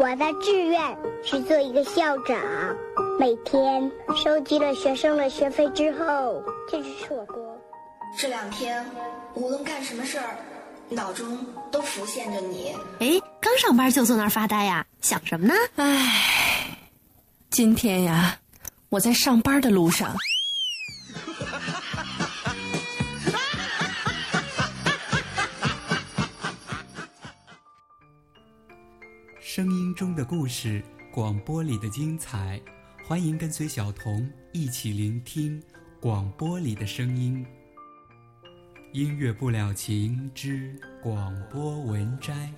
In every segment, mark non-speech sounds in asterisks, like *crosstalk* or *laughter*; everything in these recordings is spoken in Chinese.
我的志愿是做一个校长，每天收集了学生的学费之后，就去吃火锅。这两天无论干什么事儿，脑中都浮现着你。哎，刚上班就坐那儿发呆呀？想什么呢？唉，今天呀，我在上班的路上。声音中的故事，广播里的精彩，欢迎跟随小童一起聆听广播里的声音。音乐不了情之广播文摘。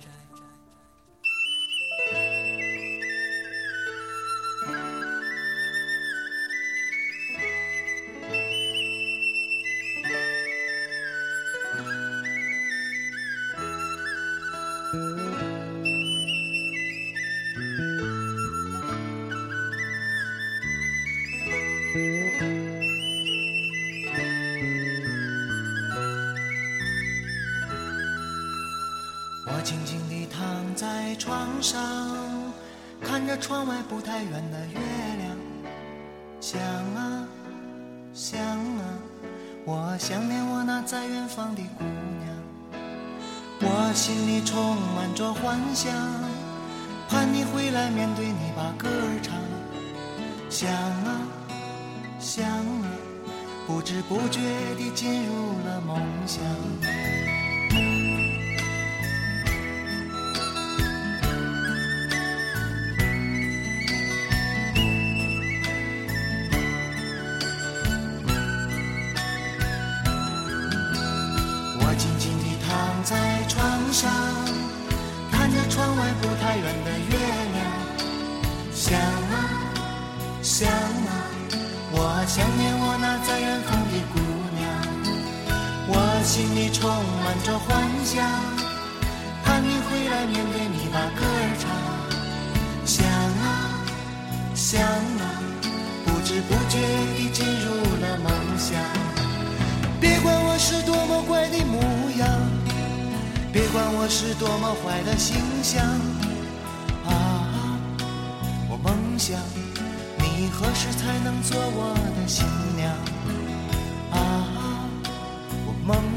窗外不太圆的月亮，想啊想啊，我想念我那在远方的姑娘，我心里充满着幻想，盼你回来面对你把歌儿唱，想啊想啊，不知不觉地进入了梦乡。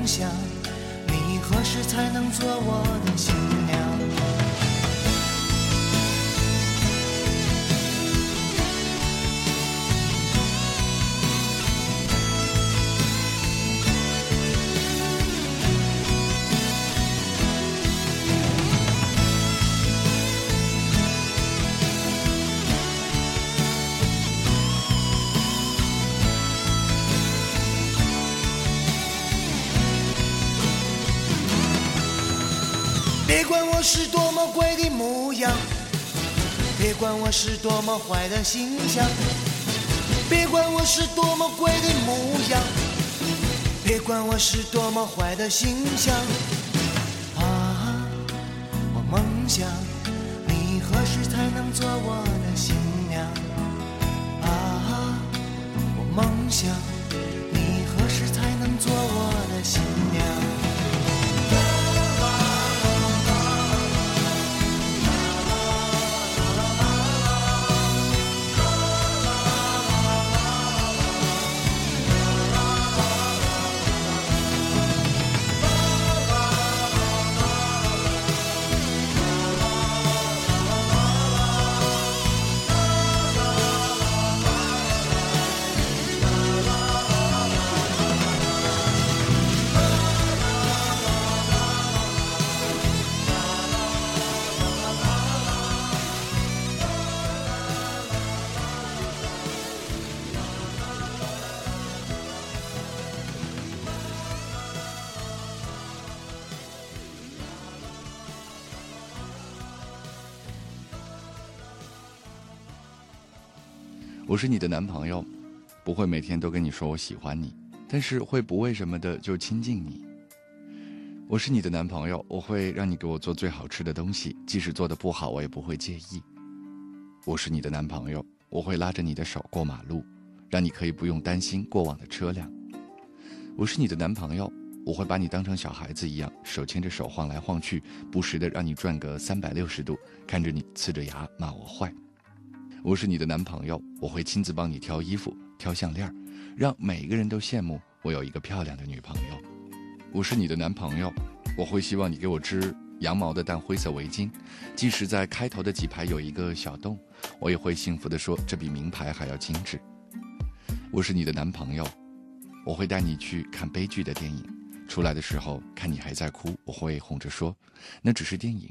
你何时才能做我的新是多么怪的模样，别管我是多么坏的形象，别管我是多么怪的模样，别管我是多么坏的形象。我是你的男朋友，不会每天都跟你说我喜欢你，但是会不为什么的就亲近你。我是你的男朋友，我会让你给我做最好吃的东西，即使做的不好，我也不会介意。我是你的男朋友，我会拉着你的手过马路，让你可以不用担心过往的车辆。我是你的男朋友，我会把你当成小孩子一样，手牵着手晃来晃去，不时的让你转个三百六十度，看着你呲着牙骂我坏。我是你的男朋友，我会亲自帮你挑衣服、挑项链，让每个人都羡慕我有一个漂亮的女朋友。我是你的男朋友，我会希望你给我织羊毛的淡灰色围巾，即使在开头的几排有一个小洞，我也会幸福的说这比名牌还要精致。我是你的男朋友，我会带你去看悲剧的电影。出来的时候看你还在哭，我会哄着说：“那只是电影，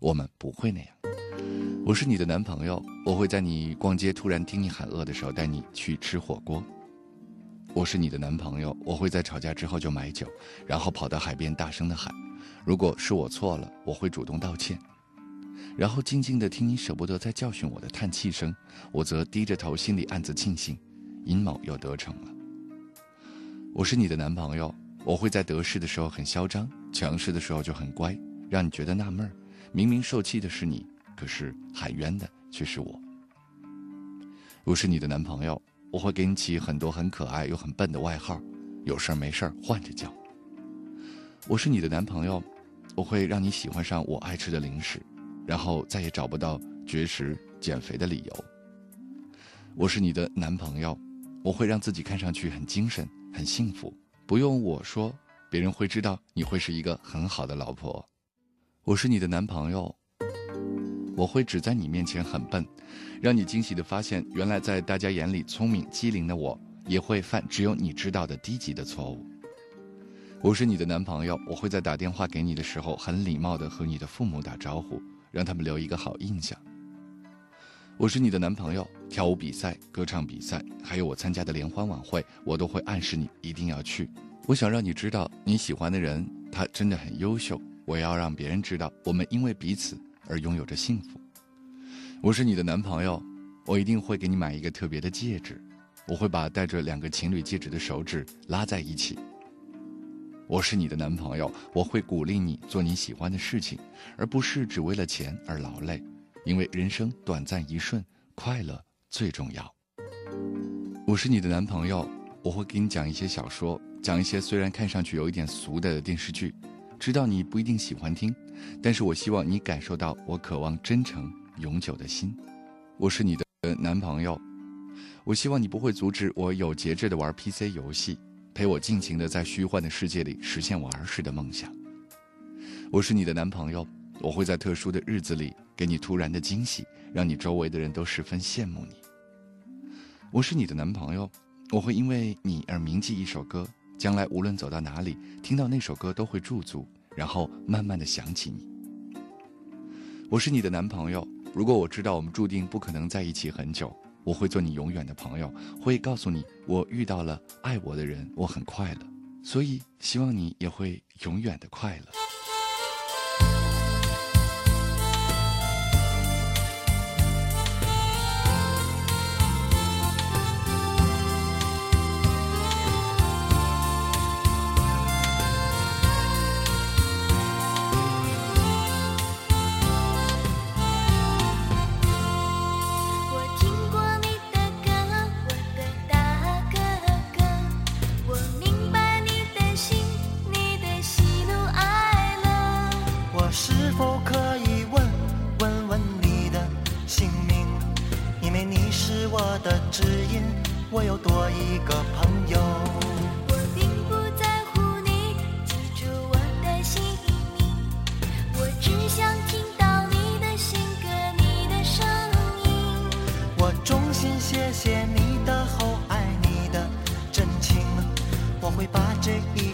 我们不会那样。”我是你的男朋友，我会在你逛街突然听你喊饿的时候带你去吃火锅。我是你的男朋友，我会在吵架之后就买酒，然后跑到海边大声的喊：“如果是我错了，我会主动道歉。”然后静静的听你舍不得再教训我的叹气声，我则低着头心里暗自庆幸，阴谋又得逞了。我是你的男朋友。我会在得势的时候很嚣张，强势的时候就很乖，让你觉得纳闷儿。明明受气的是你，可是喊冤的却是我。我是你的男朋友，我会给你起很多很可爱又很笨的外号，有事儿没事儿换着叫。我是你的男朋友，我会让你喜欢上我爱吃的零食，然后再也找不到绝食减肥的理由。我是你的男朋友，我会让自己看上去很精神、很幸福。不用我说，别人会知道你会是一个很好的老婆。我是你的男朋友，我会只在你面前很笨，让你惊喜的发现，原来在大家眼里聪明机灵的我，也会犯只有你知道的低级的错误。我是你的男朋友，我会在打电话给你的时候很礼貌的和你的父母打招呼，让他们留一个好印象。我是你的男朋友，跳舞比赛、歌唱比赛，还有我参加的联欢晚会，我都会暗示你一定要去。我想让你知道，你喜欢的人他真的很优秀。我要让别人知道，我们因为彼此而拥有着幸福。我是你的男朋友，我一定会给你买一个特别的戒指，我会把戴着两个情侣戒指的手指拉在一起。我是你的男朋友，我会鼓励你做你喜欢的事情，而不是只为了钱而劳累。因为人生短暂一瞬，快乐最重要。我是你的男朋友，我会给你讲一些小说，讲一些虽然看上去有一点俗的电视剧，知道你不一定喜欢听，但是我希望你感受到我渴望真诚永久的心。我是你的男朋友，我希望你不会阻止我有节制的玩 PC 游戏，陪我尽情的在虚幻的世界里实现我儿时的梦想。我是你的男朋友。我会在特殊的日子里给你突然的惊喜，让你周围的人都十分羡慕你。我是你的男朋友，我会因为你而铭记一首歌，将来无论走到哪里，听到那首歌都会驻足，然后慢慢的想起你。我是你的男朋友，如果我知道我们注定不可能在一起很久，我会做你永远的朋友，会告诉你我遇到了爱我的人，我很快乐，所以希望你也会永远的快乐。衷心谢谢你的厚爱你的真情。我会把这一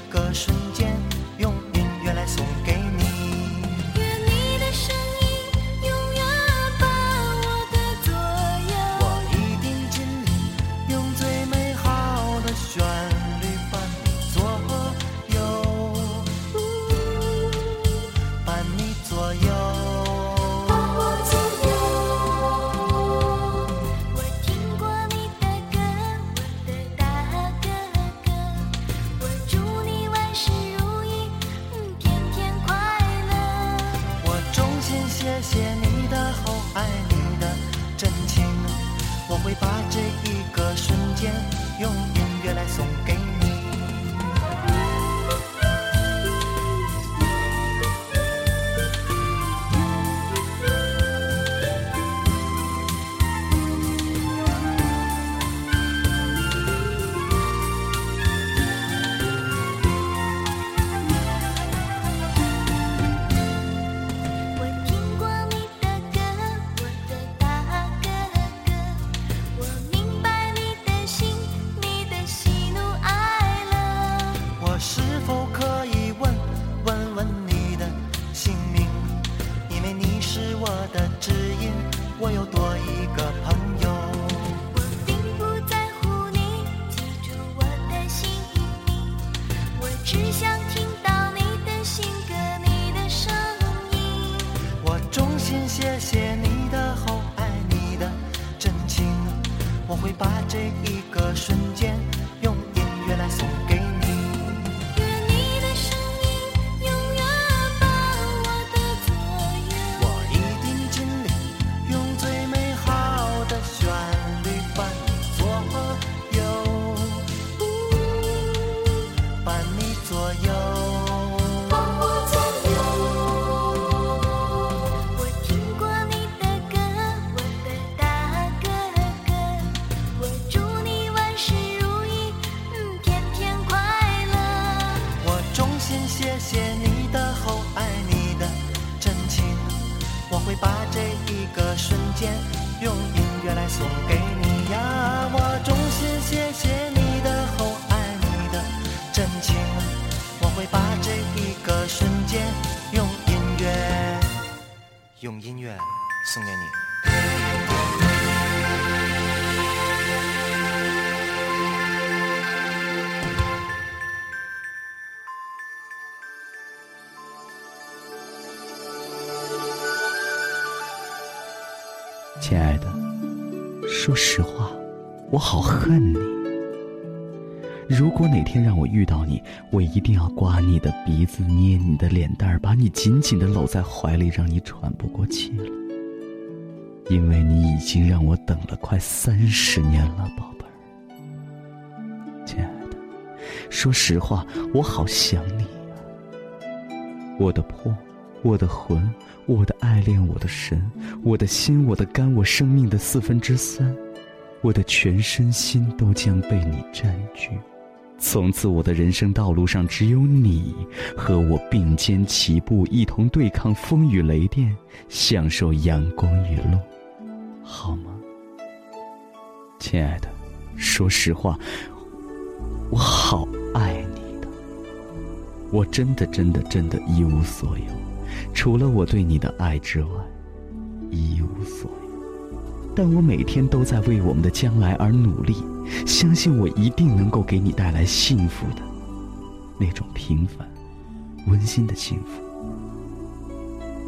送给你。亲爱的，说实话，我好恨你。如果哪天让我遇到你，我一定要刮你的鼻子，捏你的脸蛋儿，把你紧紧的搂在怀里，让你喘不过气了。因为你已经让我等了快三十年了，宝贝儿。亲爱的，说实话，我好想你呀、我的魄，我的魂，我的爱恋，我的神，我的心，我的肝，我生命的四分之三，我的全身心都将被你占据。从此，我的人生道路上只有你和我并肩齐步，一同对抗风雨雷电，享受阳光雨露，好吗？亲爱的，说实话，我好爱你的，我真的真的真的一无所有。除了我对你的爱之外，一无所有。但我每天都在为我们的将来而努力，相信我一定能够给你带来幸福的那种平凡、温馨的幸福，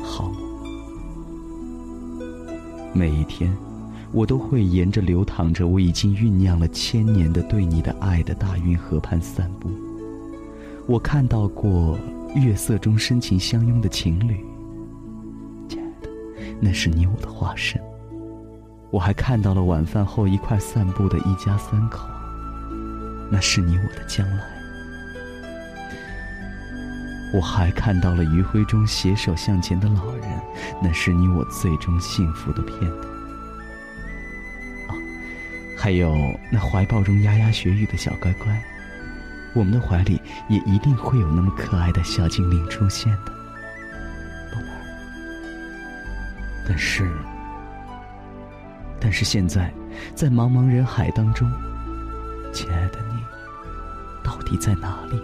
好吗？每一天，我都会沿着流淌着我已经酝酿了千年的对你的爱的大运河畔散步。我看到过月色中深情相拥的情侣，亲爱的，那是你我的化身。我还看到了晚饭后一块散步的一家三口，那是你我的将来。我还看到了余晖中携手向前的老人，那是你我最终幸福的片段。还有那怀抱中牙牙学语的小乖乖，我们的怀里也一定会有那么可爱的小精灵出现的，宝贝儿。但是，但是现在，在茫茫人海当中，亲爱的你，到底在哪里？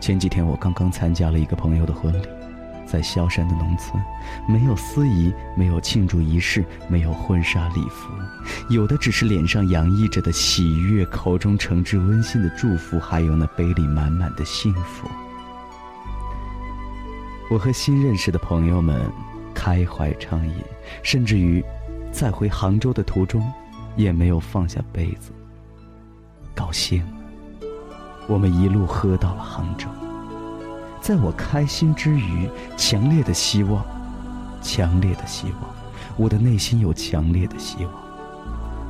前几天我刚刚参加了一个朋友的婚礼，在萧山的农村，没有司仪，没有庆祝仪式，没有婚纱礼服，有的只是脸上洋溢着的喜悦，口中诚挚温馨的祝福，还有那杯里满满的幸福。我和新认识的朋友们开怀畅饮，甚至于在回杭州的途中，也没有放下杯子。高兴，我们一路喝到了杭州。在我开心之余，强烈的希望，强烈的希望，我的内心有强烈的希望，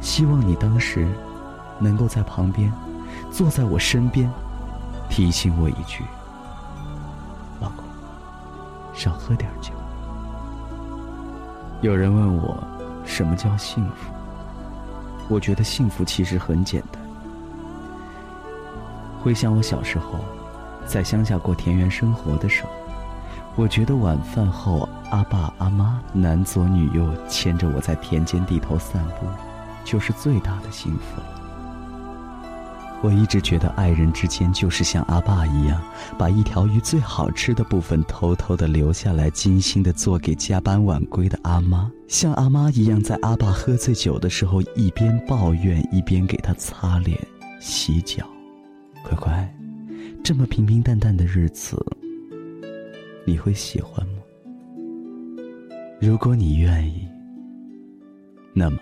希望你当时能够在旁边，坐在我身边，提醒我一句：“老公，少喝点酒。”有人问我，什么叫幸福？我觉得幸福其实很简单。回想我小时候，在乡下过田园生活的时候，我觉得晚饭后，阿爸阿妈男左女右牵着我在田间地头散步，就是最大的幸福了。我一直觉得爱人之间就是像阿爸一样，把一条鱼最好吃的部分偷偷的留下来，精心的做给加班晚归的阿妈，像阿妈一样，在阿爸喝醉酒的时候，一边抱怨一边给他擦脸、洗脚。乖乖，这么平平淡淡的日子，你会喜欢吗？如果你愿意，那么。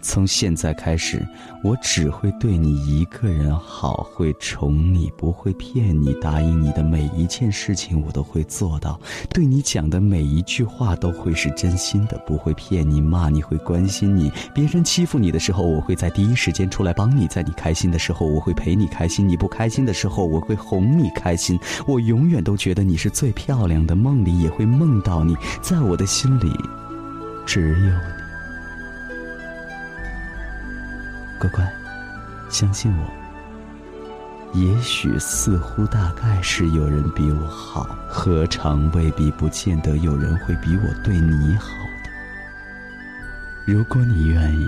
从现在开始，我只会对你一个人好，会宠你，不会骗你。答应你的每一件事情，我都会做到。对你讲的每一句话，都会是真心的，不会骗你、骂你，会关心你。别人欺负你的时候，我会在第一时间出来帮你；在你开心的时候，我会陪你开心；你不开心的时候，我会哄你开心。我永远都觉得你是最漂亮的，梦里也会梦到你，在我的心里，只有你乖乖，相信我。也许、似乎、大概是有人比我好，何尝未必不见得有人会比我对你好的？如果你愿意，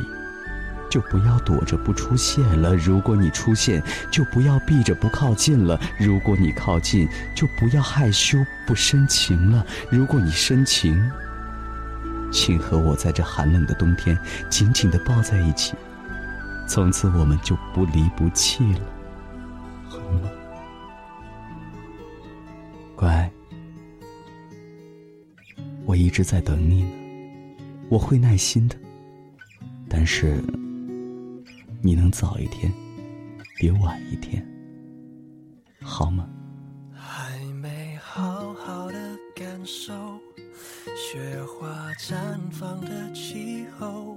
就不要躲着不出现了；如果你出现，就不要避着不靠近了；如果你靠近，就不要害羞不深情了；如果你深情，请和我在这寒冷的冬天紧紧的抱在一起。从此我们就不离不弃了，好吗？乖，我一直在等你呢，我会耐心的。但是，你能早一天，别晚一天，好吗？还没好好的感受雪花绽放的气候。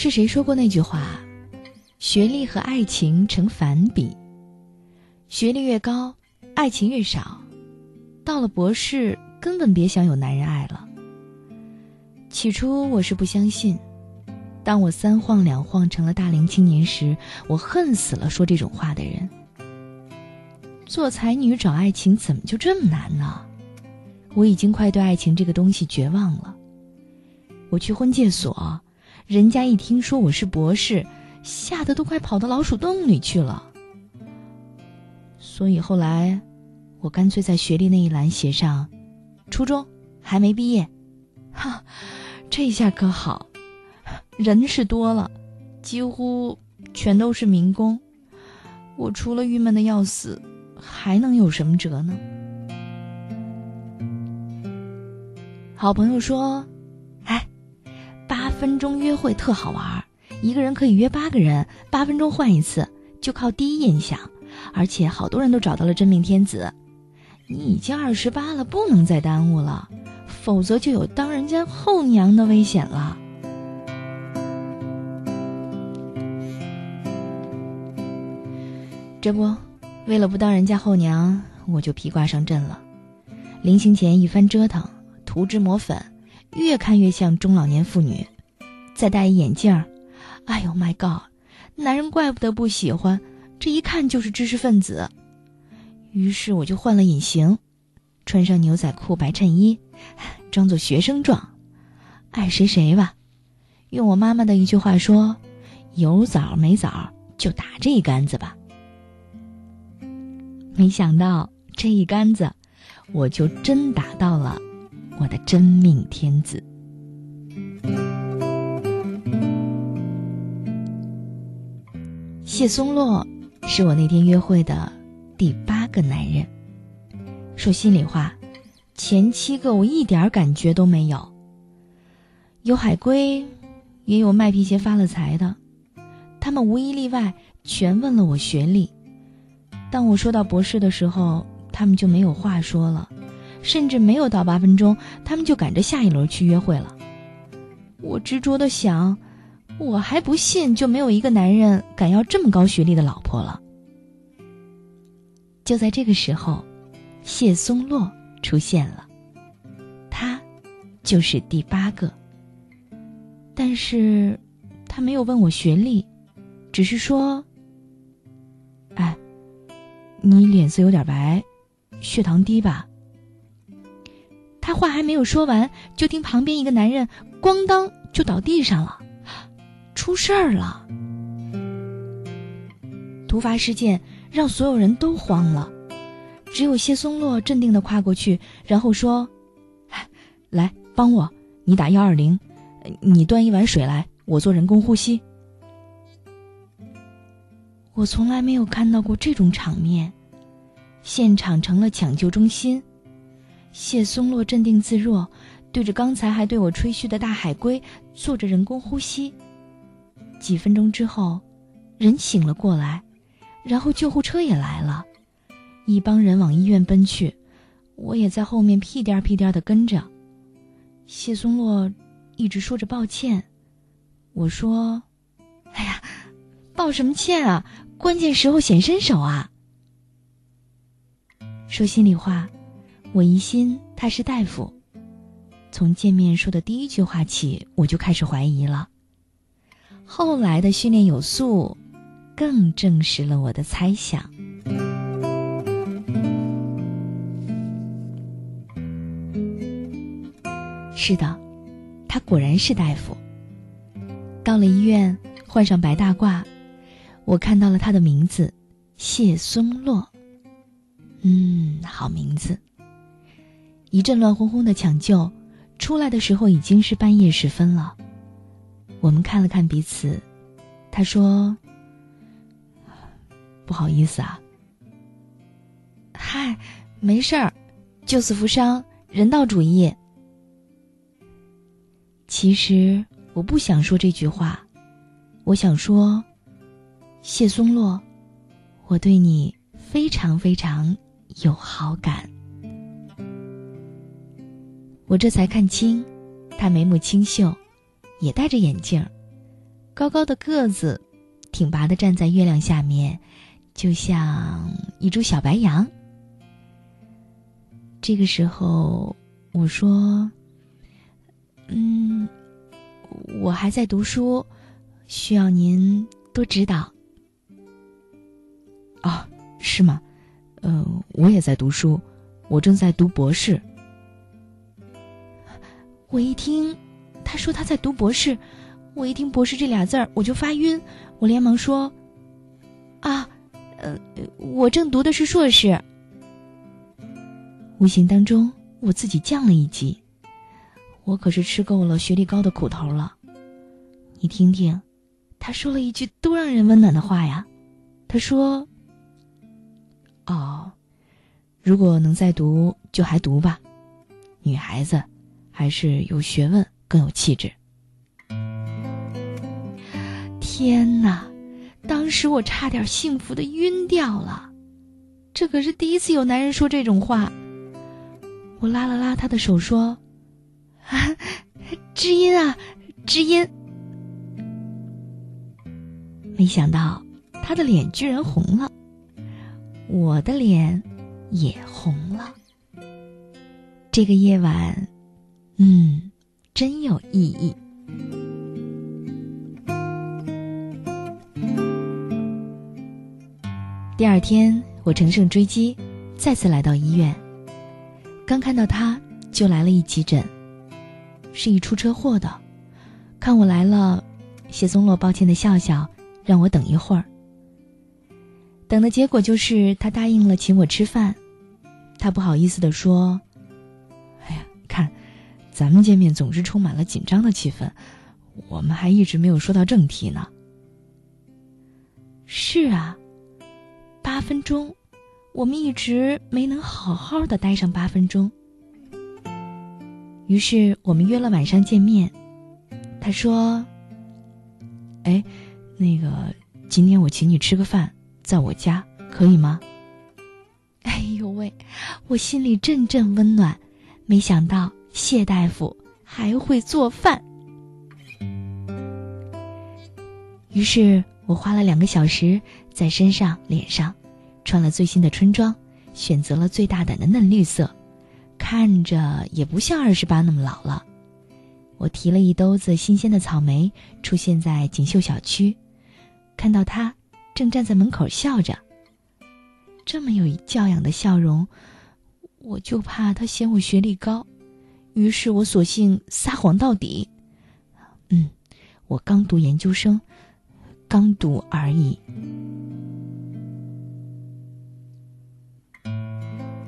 是谁说过那句话？学历和爱情成反比，学历越高，爱情越少。到了博士，根本别想有男人爱了。起初我是不相信，当我三晃两晃成了大龄青年时，我恨死了说这种话的人。做才女找爱情怎么就这么难呢？我已经快对爱情这个东西绝望了。我去婚介所。人家一听说我是博士，吓得都快跑到老鼠洞里去了。所以后来，我干脆在学历那一栏写上“初中还没毕业”。哈，这下可好，人是多了，几乎全都是民工。我除了郁闷的要死，还能有什么辙呢？好朋友说。分钟约会特好玩，一个人可以约八个人，八分钟换一次，就靠第一印象，而且好多人都找到了真命天子。你已经二十八了，不能再耽误了，否则就有当人家后娘的危险了。这不，为了不当人家后娘，我就披挂上阵了。临行前一番折腾，涂脂抹粉，越看越像中老年妇女。再戴一眼镜儿，哎呦 my god，男人怪不得不喜欢，这一看就是知识分子。于是我就换了隐形，穿上牛仔裤、白衬衣，装作学生状，爱谁谁吧。用我妈妈的一句话说：“有枣没枣就打这一杆子吧。”没想到这一杆子，我就真打到了我的真命天子。谢松洛是我那天约会的第八个男人。说心里话，前七个我一点感觉都没有。有海归，也有卖皮鞋发了财的，他们无一例外全问了我学历。当我说到博士的时候，他们就没有话说了，甚至没有到八分钟，他们就赶着下一轮去约会了。我执着的想。我还不信，就没有一个男人敢要这么高学历的老婆了。就在这个时候，谢松洛出现了，他就是第八个。但是，他没有问我学历，只是说：“哎，你脸色有点白，血糖低吧？”他话还没有说完，就听旁边一个男人“咣当”就倒地上了。出事儿了！突发事件让所有人都慌了，只有谢松洛镇定的跨过去，然后说：“来帮我，你打幺二零，你端一碗水来，我做人工呼吸。”我从来没有看到过这种场面，现场成了抢救中心。谢松洛镇定自若，对着刚才还对我吹嘘的大海龟做着人工呼吸。几分钟之后，人醒了过来，然后救护车也来了，一帮人往医院奔去，我也在后面屁颠屁颠的跟着。谢松洛一直说着抱歉，我说：“哎呀，抱什么歉啊？关键时候显身手啊！”说心里话，我疑心他是大夫，从见面说的第一句话起，我就开始怀疑了。后来的训练有素，更证实了我的猜想。是的，他果然是大夫。到了医院，换上白大褂，我看到了他的名字谢松洛。嗯，好名字。一阵乱哄哄的抢救，出来的时候已经是半夜时分了。我们看了看彼此，他说：“不好意思啊。”嗨，没事儿，救死扶伤，人道主义。其实我不想说这句话，我想说，谢松洛，我对你非常非常有好感。我这才看清，他眉目清秀，也戴着眼镜，高高的个子，挺拔的站在月亮下面，就像一株小白杨。这个时候，我说：“嗯，我还在读书，需要您多指导。”哦，是吗？嗯、我也在读书，我正在读博士。我一听他说他在读博士，我一听“博士”这俩字儿我就发晕，我连忙说：“啊，呃，我正读的是硕士。”无形当中，我自己降了一级。我可是吃够了学历高的苦头了。你听听，他说了一句多让人温暖的话呀。他说：“哦，如果能再读，就还读吧。女孩子还是有学问更有气质。”天哪！当时我差点幸福的晕掉了。这可是第一次有男人说这种话。我拉了拉他的手说：“啊，知音啊，知音。”没想到他的脸居然红了，我的脸也红了。这个夜晚，嗯，真有意义。第二天，我乘胜追击，再次来到医院。刚看到他，就来了一急诊，是一出车祸的。看我来了，谢松洛抱歉的笑笑，让我等一会儿。等的结果就是他答应了请我吃饭。他不好意思的说：“，咱们见面总是充满了紧张的气氛，我们还一直没有说到正题呢。”是啊，八分钟。我们一直没能好好的待上八分钟，于是我们约了晚上见面。他说：“哎，那个，今天我请你吃个饭，在我家，可以吗？”哎呦喂，我心里阵阵温暖，没想到谢大夫还会做饭。于是我花了两个小时在身上、脸上。穿了最新的春装，选择了最大胆的嫩绿色，看着也不像二十八那么老了。我提了一兜子新鲜的草莓，出现在锦绣小区，看到他正站在门口笑着。这么有教养的笑容，我就怕他嫌我学历高，于是我索性撒谎到底。嗯，我刚读研究生，刚读而已。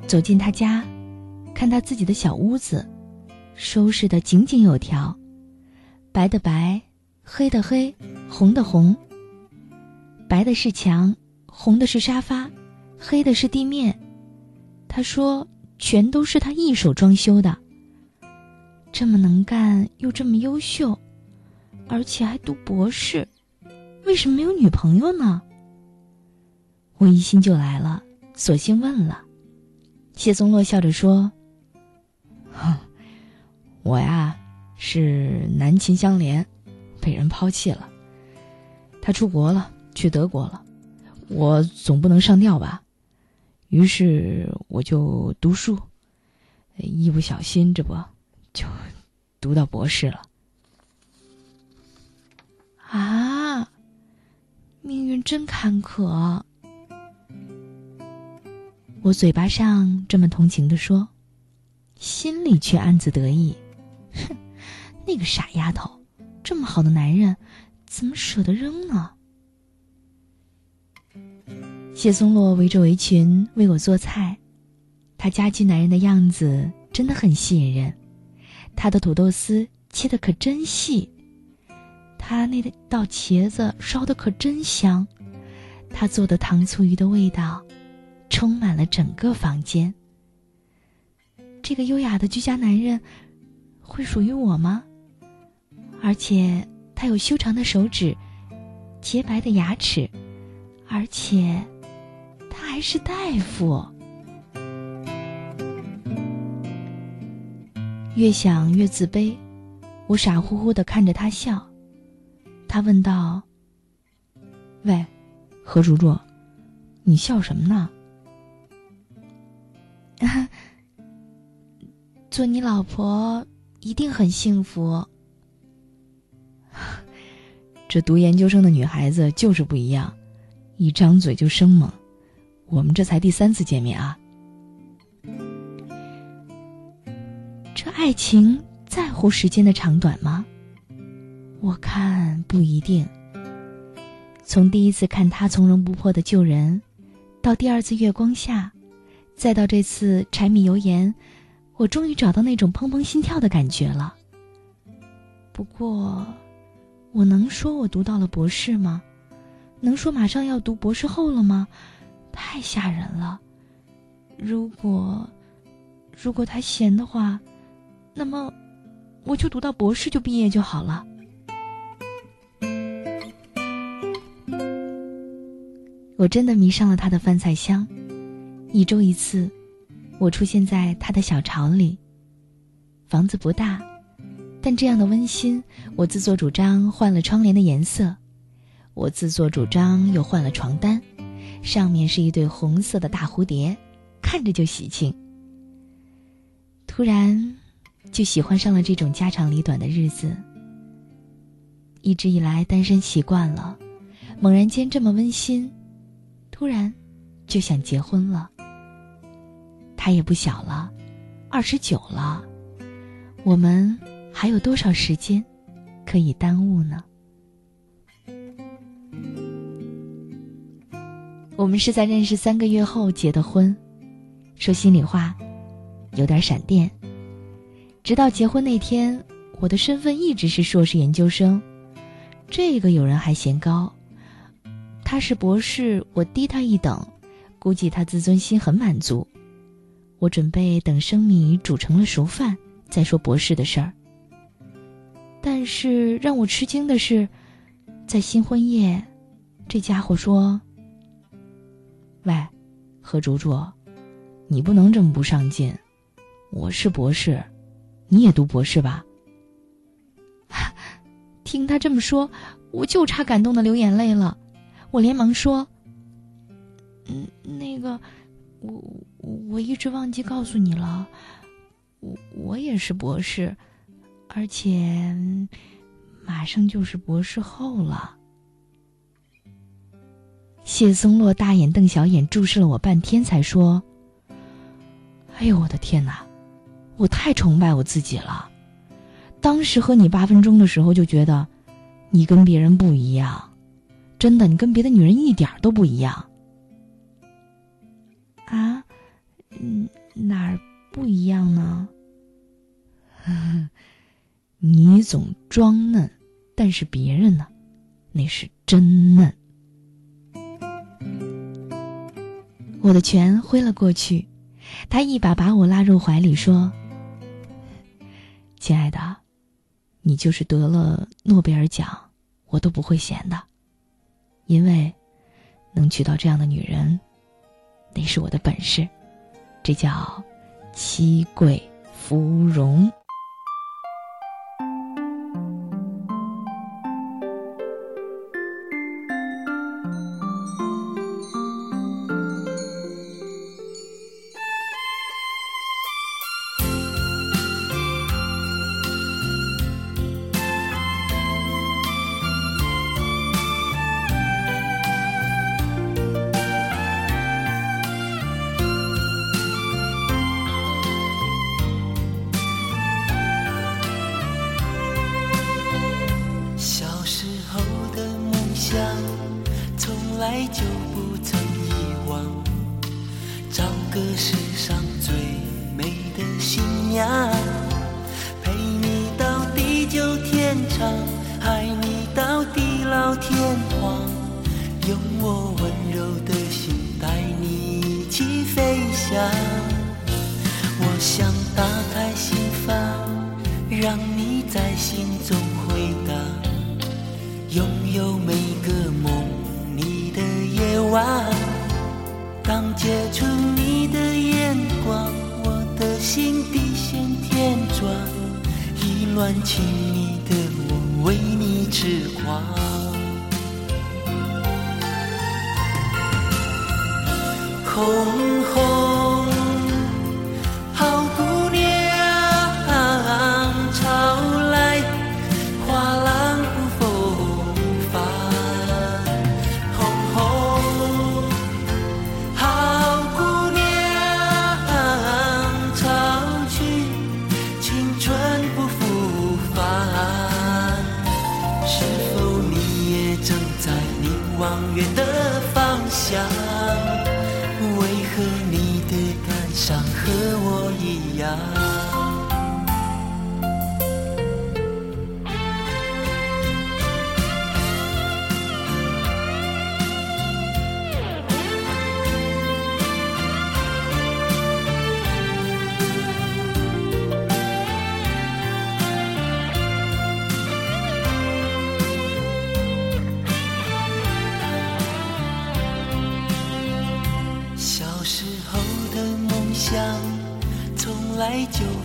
走进他家，看他自己的小屋子，收拾的井井有条，白的白，黑的黑，红的红。白的是墙，红的是沙发，黑的是地面。他说，全都是他一手装修的。这么能干又这么优秀，而且还读博士，为什么没有女朋友呢？我一心就来了，索性问了。谢宗洛笑着说：“我呀，是南秦相连，被人抛弃了。他出国了，去德国了，我总不能上吊吧？于是我就读书，一不小心，这不就读到博士了。啊，命运真坎坷。”我嘴巴上这么同情的说，心里却暗自得意。哼，那个傻丫头，这么好的男人，怎么舍得扔呢？谢松洛围着围裙为我做菜，他家居男人的样子真的很吸引人。他的土豆丝切的可真细，他那道茄子烧的可真香，他做的糖醋鱼的味道。充满了整个房间。这个优雅的居家男人，会属于我吗？而且他有修长的手指，洁白的牙齿，而且他还是大夫。越想越自卑，我傻乎乎的看着他笑。他问道：“喂，何竹竹，你笑什么呢？” *laughs* 做你老婆一定很幸福。*laughs* 这读研究生的女孩子就是不一样，一张嘴就生猛。我们这才第三次见面啊。爱情在乎时间的长短吗？我看不一定。从第一次看他从容不迫的救人，到第二次月光下，再到这次柴米油盐，我终于找到那种怦怦心跳的感觉了。不过。我能说我读到了博士吗？能说马上要读博士后了吗？太吓人了。如果，如果他闲的话，那么我就读到博士就毕业就好了。我真的迷上了他的饭菜香，一周一次，我出现在他的小巢里。房子不大。但这样的温馨，我自作主张换了窗帘的颜色，我自作主张又换了床单，上面是一对红色的大蝴蝶，看着就喜庆。突然，就喜欢上了这种家长里短的日子。一直以来单身习惯了，猛然间这么温馨，突然就想结婚了。他也不小了，二十九了，我们。还有多少时间可以耽误呢？我们是在认识三个月后结的婚，说心里话，有点闪电。直到结婚那天，我的身份一直是硕士研究生，这个有人还嫌高。他是博士，我低他一等，估计他自尊心很满足。我准备等生米煮成了熟饭再说博士的事儿。但是让我吃惊的是，在新婚夜，这家伙说：“喂，何竹竹，你不能这么不上进。我是博士，你也读博士吧？” *laughs* 听他这么说，我就差感动的流眼泪了。我连忙说：“嗯，那个，我我一直忘记告诉你了，我我也是博士。”而且，马上就是博士后了。谢松洛大眼瞪小眼注视了我半天，才说：“哎呦，我的天哪！我太崇拜我自己了。当时和你八分钟的时候，就觉得你跟别人不一样，真的，你跟别的女人一点都不一样。啊，嗯，哪儿不一样呢？” *laughs* 你总装嫩，但是别人呢，那是真嫩。我的拳挥了过去，他一把把我拉入怀里，说：“亲爱的，你就是得了诺贝尔奖，我都不会嫌的，因为能娶到这样的女人，那是我的本事，这叫妻贵夫荣。”意乱情迷的我为你痴狂。红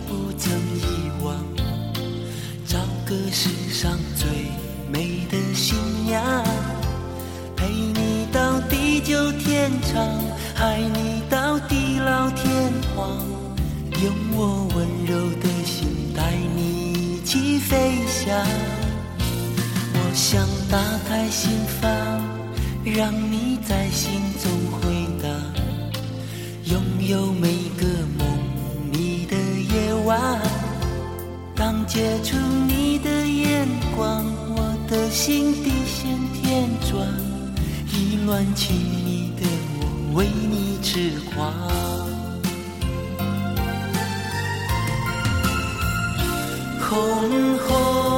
不曾遗忘。找个世上最美的新娘，陪你到地久天长，爱你到地老天荒。用我温柔的心带你一起飞翔。我想打开心房，让你在心中回荡。拥有美接触你的眼光，我的心地先天转，意乱情迷的我为你痴狂。红红，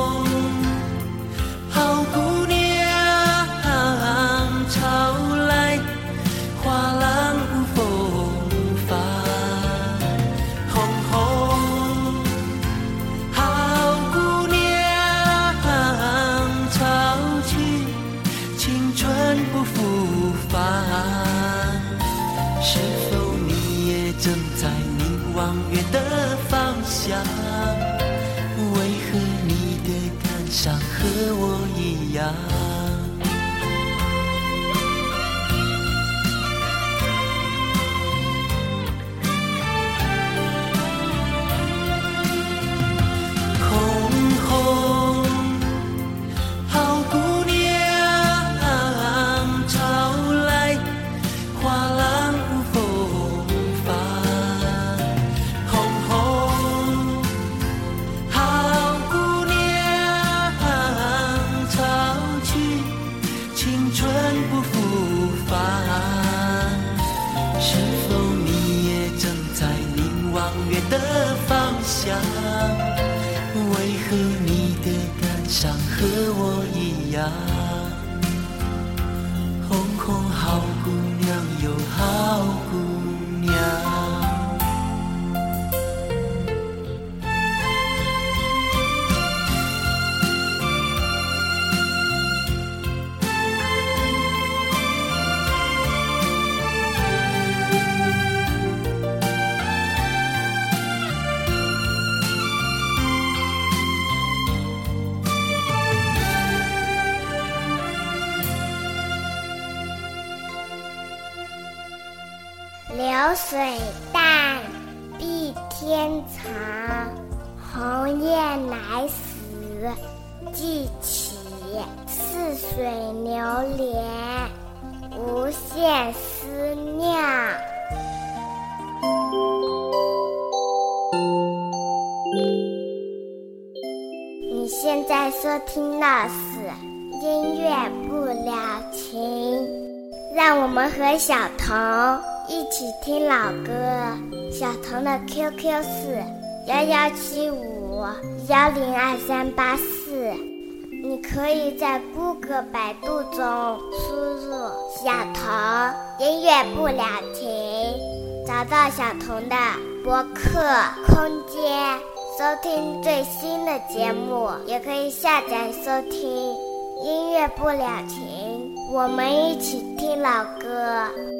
像和我一样？流水淡，碧天长。鸿雁来时，记起似水流年，无限思量。你现在收听的是音乐不了情，让我们和小童一起听老歌。小童的 QQ 是幺幺七五幺零二三八四，你可以在谷歌、百度中输入“小童音乐不了情”，找到小童的博客空间。收听最新的节目，也可以下载收听音乐乐不了情。我们一起听老歌。